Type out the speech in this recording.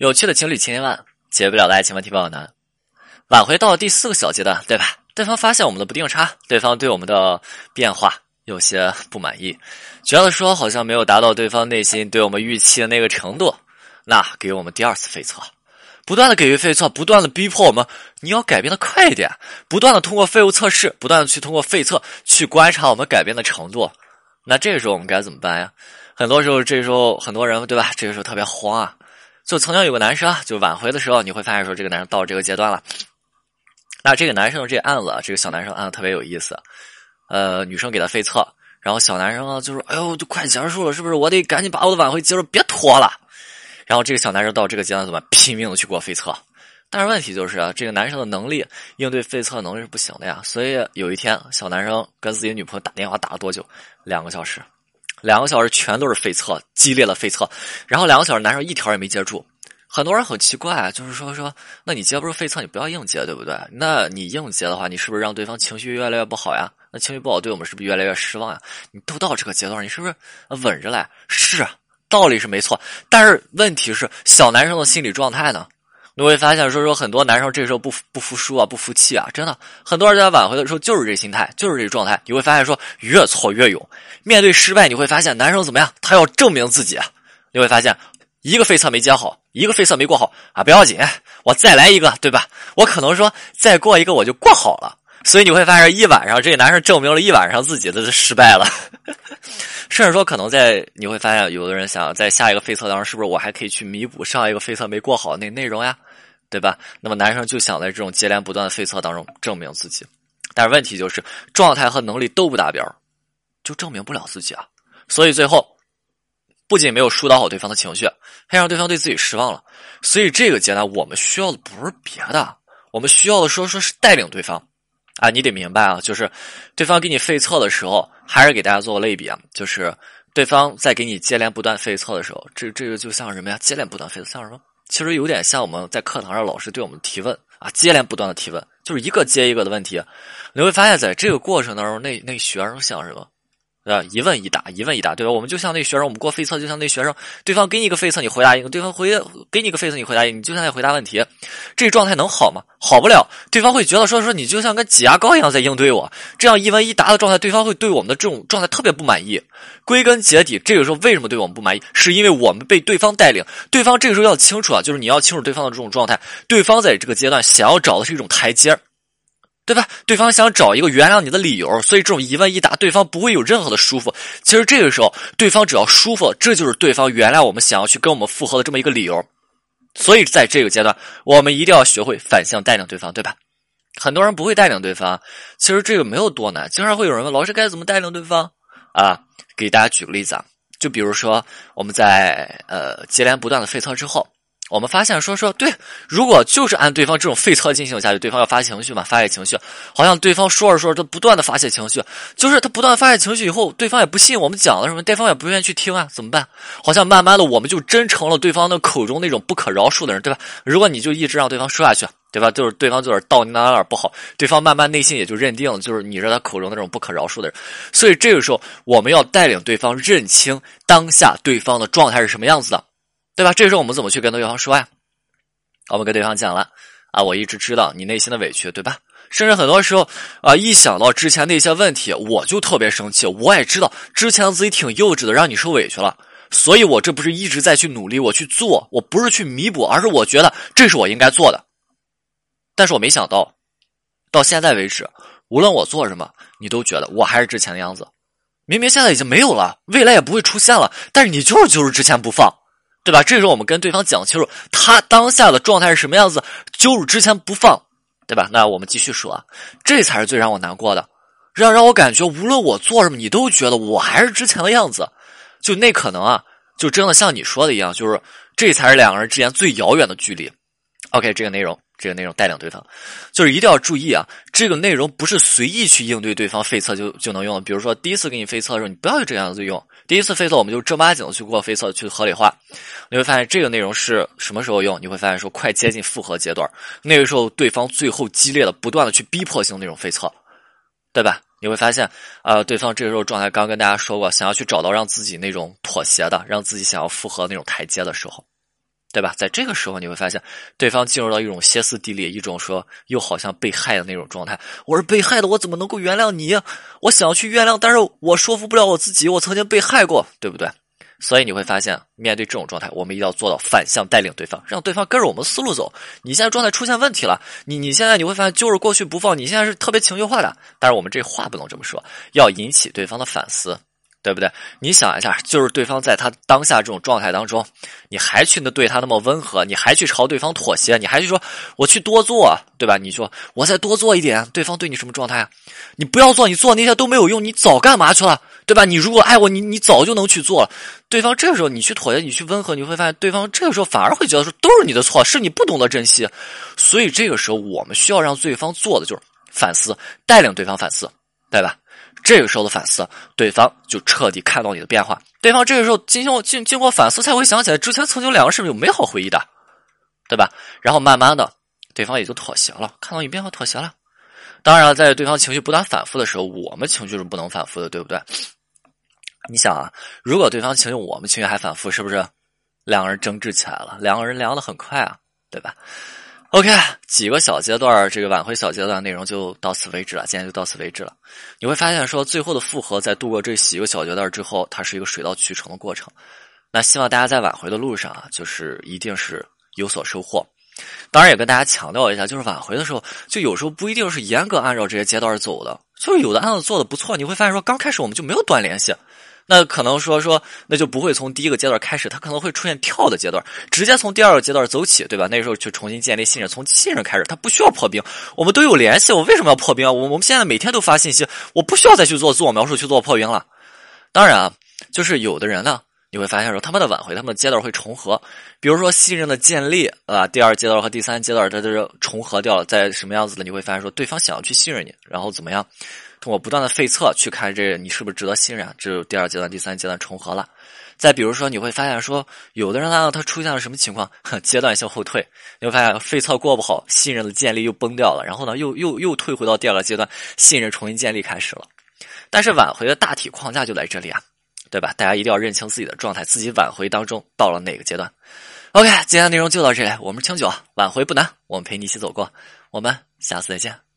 有趣的情侣千千万，解不了的爱情问题不好难。挽回到了第四个小阶段，对吧？对方发现我们的不定差，对方对我们的变化有些不满意，觉得说好像没有达到对方内心对我们预期的那个程度，那给我们第二次废测，不断的给予废测，不断的逼迫我们，你要改变的快一点，不断的通过废物测试，不断的去通过废测去观察我们改变的程度。那这个时候我们该怎么办呀？很多时候，这时候很多人对吧？这个时候特别慌啊。就曾经有个男生，就挽回的时候，你会发现说这个男生到了这个阶段了。那这个男生的这案子，这个小男生案子特别有意思。呃，女生给他废测，然后小男生呢就说：“哎呦，就快结束了，是不是？我得赶紧把我的挽回结束，别拖了。”然后这个小男生到这个阶段怎么拼命的去过废测？但是问题就是啊，这个男生的能力应对废测能力是不行的呀。所以有一天，小男生跟自己女朋友打电话打了多久？两个小时。两个小时全都是废测，激烈的废测，然后两个小时男生一条也没接住。很多人很奇怪，就是说说，那你接不住废测，你不要硬接，对不对？那你硬接的话，你是不是让对方情绪越来越不好呀？那情绪不好，对我们是不是越来越失望呀？你都到这个阶段，你是不是稳着来？是，道理是没错，但是问题是小男生的心理状态呢？你会发现，说说很多男生这时候不服不服输啊，不服气啊，真的，很多人在挽回的时候就是这心态，就是这状态。你会发现，说越挫越勇，面对失败，你会发现男生怎么样？他要证明自己。你会发现，一个飞测没接好，一个飞测没过好啊，不要紧，我再来一个，对吧？我可能说再过一个我就过好了。所以你会发现，一晚上这个男生证明了一晚上自己的失败了。甚至说，可能在你会发现，有的人想在下一个飞测当中，是不是我还可以去弥补上一个飞测没过好那内容呀？对吧？那么男生就想在这种接连不断的废测当中证明自己，但是问题就是状态和能力都不达标，就证明不了自己啊。所以最后不仅没有疏导好对方的情绪，还让对方对自己失望了。所以这个阶段我们需要的不是别的，我们需要的说说是带领对方啊。你得明白啊，就是对方给你废测的时候，还是给大家做个类比啊，就是对方在给你接连不断废测的时候，这这个就像什么呀？接连不断废测像什么？其实有点像我们在课堂上老师对我们提问啊，接连不断的提问，就是一个接一个的问题。你会发现在这个过程当中，那那学生想什么？啊，一问一答，一问一答，对吧？我们就像那学生，我们过废测，就像那学生，对方给你一个废测，你回答一个；对方回给你一个废测，你回答一个，你就像在回答问题。这状态能好吗？好不了。对方会觉得说说你就像跟挤牙膏一样在应对我，这样一问一答的状态，对方会对我们的这种状态特别不满意。归根结底，这个时候为什么对我们不满意？是因为我们被对方带领。对方这个时候要清楚啊，就是你要清楚对方的这种状态。对方在这个阶段想要找的是一种台阶儿对吧？对方想找一个原谅你的理由，所以这种一问一答，对方不会有任何的舒服。其实这个时候，对方只要舒服，这就是对方原谅我们、想要去跟我们复合的这么一个理由。所以在这个阶段，我们一定要学会反向带领对方，对吧？很多人不会带领对方，其实这个没有多难。经常会有人问老师该怎么带领对方啊？给大家举个例子啊，就比如说我们在呃接连不断的废测之后。我们发现说说对，如果就是按对方这种废策进行下去，对方要发情绪嘛，发泄情绪，好像对方说着说着，他不断的发泄情绪，就是他不断发泄情绪以后，对方也不信我们讲了什么，对方也不愿意去听啊，怎么办？好像慢慢的我们就真成了对方的口中那种不可饶恕的人，对吧？如果你就一直让对方说下去，对吧？就是对方就是到你哪哪不好，对方慢慢内心也就认定就是你是他口中那种不可饶恕的人，所以这个时候我们要带领对方认清当下对方的状态是什么样子的。对吧？这时候我们怎么去跟对方说呀？我们跟对方讲了啊，我一直知道你内心的委屈，对吧？甚至很多时候啊，一想到之前那些问题，我就特别生气。我也知道之前自己挺幼稚的，让你受委屈了，所以我这不是一直在去努力，我去做，我不是去弥补，而是我觉得这是我应该做的。但是我没想到，到现在为止，无论我做什么，你都觉得我还是之前的样子。明明现在已经没有了，未来也不会出现了，但是你就是就是之前不放。对吧？这时候我们跟对方讲清楚，他当下的状态是什么样子，就是之前不放，对吧？那我们继续说啊，这才是最让我难过的，让让我感觉无论我做什么，你都觉得我还是之前的样子，就那可能啊，就真的像你说的一样，就是这才是两个人之间最遥远的距离。OK，这个内容。这个内容带领对方，就是一定要注意啊！这个内容不是随意去应对对方废测就就能用。比如说第一次给你废测的时候，你不要这样子用。第一次废测，我们就正儿八经的去过飞测，去合理化。你会发现这个内容是什么时候用？你会发现说快接近复合阶段，那个时候对方最后激烈的、不断的去逼迫性那种飞测，对吧？你会发现啊，对方这个时候状态刚跟大家说过，想要去找到让自己那种妥协的、让自己想要复合那种台阶的时候。对吧？在这个时候，你会发现对方进入到一种歇斯底里，一种说又好像被害的那种状态。我是被害的，我怎么能够原谅你？我想要去原谅，但是我说服不了我自己，我曾经被害过，对不对？所以你会发现，面对这种状态，我们一定要做到反向带领对方，让对方跟着我们思路走。你现在状态出现问题了，你你现在你会发现就是过去不放，你现在是特别情绪化的。但是我们这话不能这么说，要引起对方的反思。对不对？你想一下，就是对方在他当下这种状态当中，你还去那对他那么温和，你还去朝对方妥协，你还去说我去多做，对吧？你说我再多做一点，对方对你什么状态？你不要做，你做那些都没有用，你早干嘛去了，对吧？你如果爱我，你你早就能去做了。对方这个时候你去妥协，你去温和，你会发现对方这个时候反而会觉得说都是你的错，是你不懂得珍惜。所以这个时候我们需要让对方做的就是反思，带领对方反思，对吧？这个时候的反思，对方就彻底看到你的变化。对方这个时候经过经经过反思，才会想起来之前曾经两个是不是有美好回忆的，对吧？然后慢慢的，对方也就妥协了，看到你变化妥协了。当然，在对方情绪不断反复的时候，我们情绪是不能反复的，对不对？你想啊，如果对方情绪，我们情绪还反复，是不是两个人争执起来了？两个人凉的很快啊，对吧？OK，几个小阶段，这个挽回小阶段内容就到此为止了。今天就到此为止了。你会发现，说最后的复合，在度过这几个小阶段之后，它是一个水到渠成的过程。那希望大家在挽回的路上啊，就是一定是有所收获。当然，也跟大家强调一下，就是挽回的时候，就有时候不一定是严格按照这些阶段走的，就是有的案子做的不错，你会发现说刚开始我们就没有断联系。那可能说说，那就不会从第一个阶段开始，他可能会出现跳的阶段，直接从第二个阶段走起，对吧？那时候去重新建立信任，从信任开始，他不需要破冰，我们都有联系，我为什么要破冰啊？我我们现在每天都发信息，我不需要再去做自我描述，去做破冰了。当然啊，就是有的人呢，你会发现说他们的挽回，他们的阶段会重合，比如说信任的建立啊，第二阶段和第三阶段它都是重合掉了，在什么样子的？你会发现说对方想要去信任你，然后怎么样？通过不断的费测去看这你是不是值得信任，这第二阶段、第三阶段重合了。再比如说，你会发现说，有的人呢，他出现了什么情况？阶段性后退，你会发现费测过不好，信任的建立又崩掉了，然后呢，又又又退回到第二个阶段，信任重新建立开始了。但是挽回的大体框架就在这里啊，对吧？大家一定要认清自己的状态，自己挽回当中到了哪个阶段。OK，今天内容就到这里，我们清酒，挽回不难，我们陪你一起走过，我们下次再见。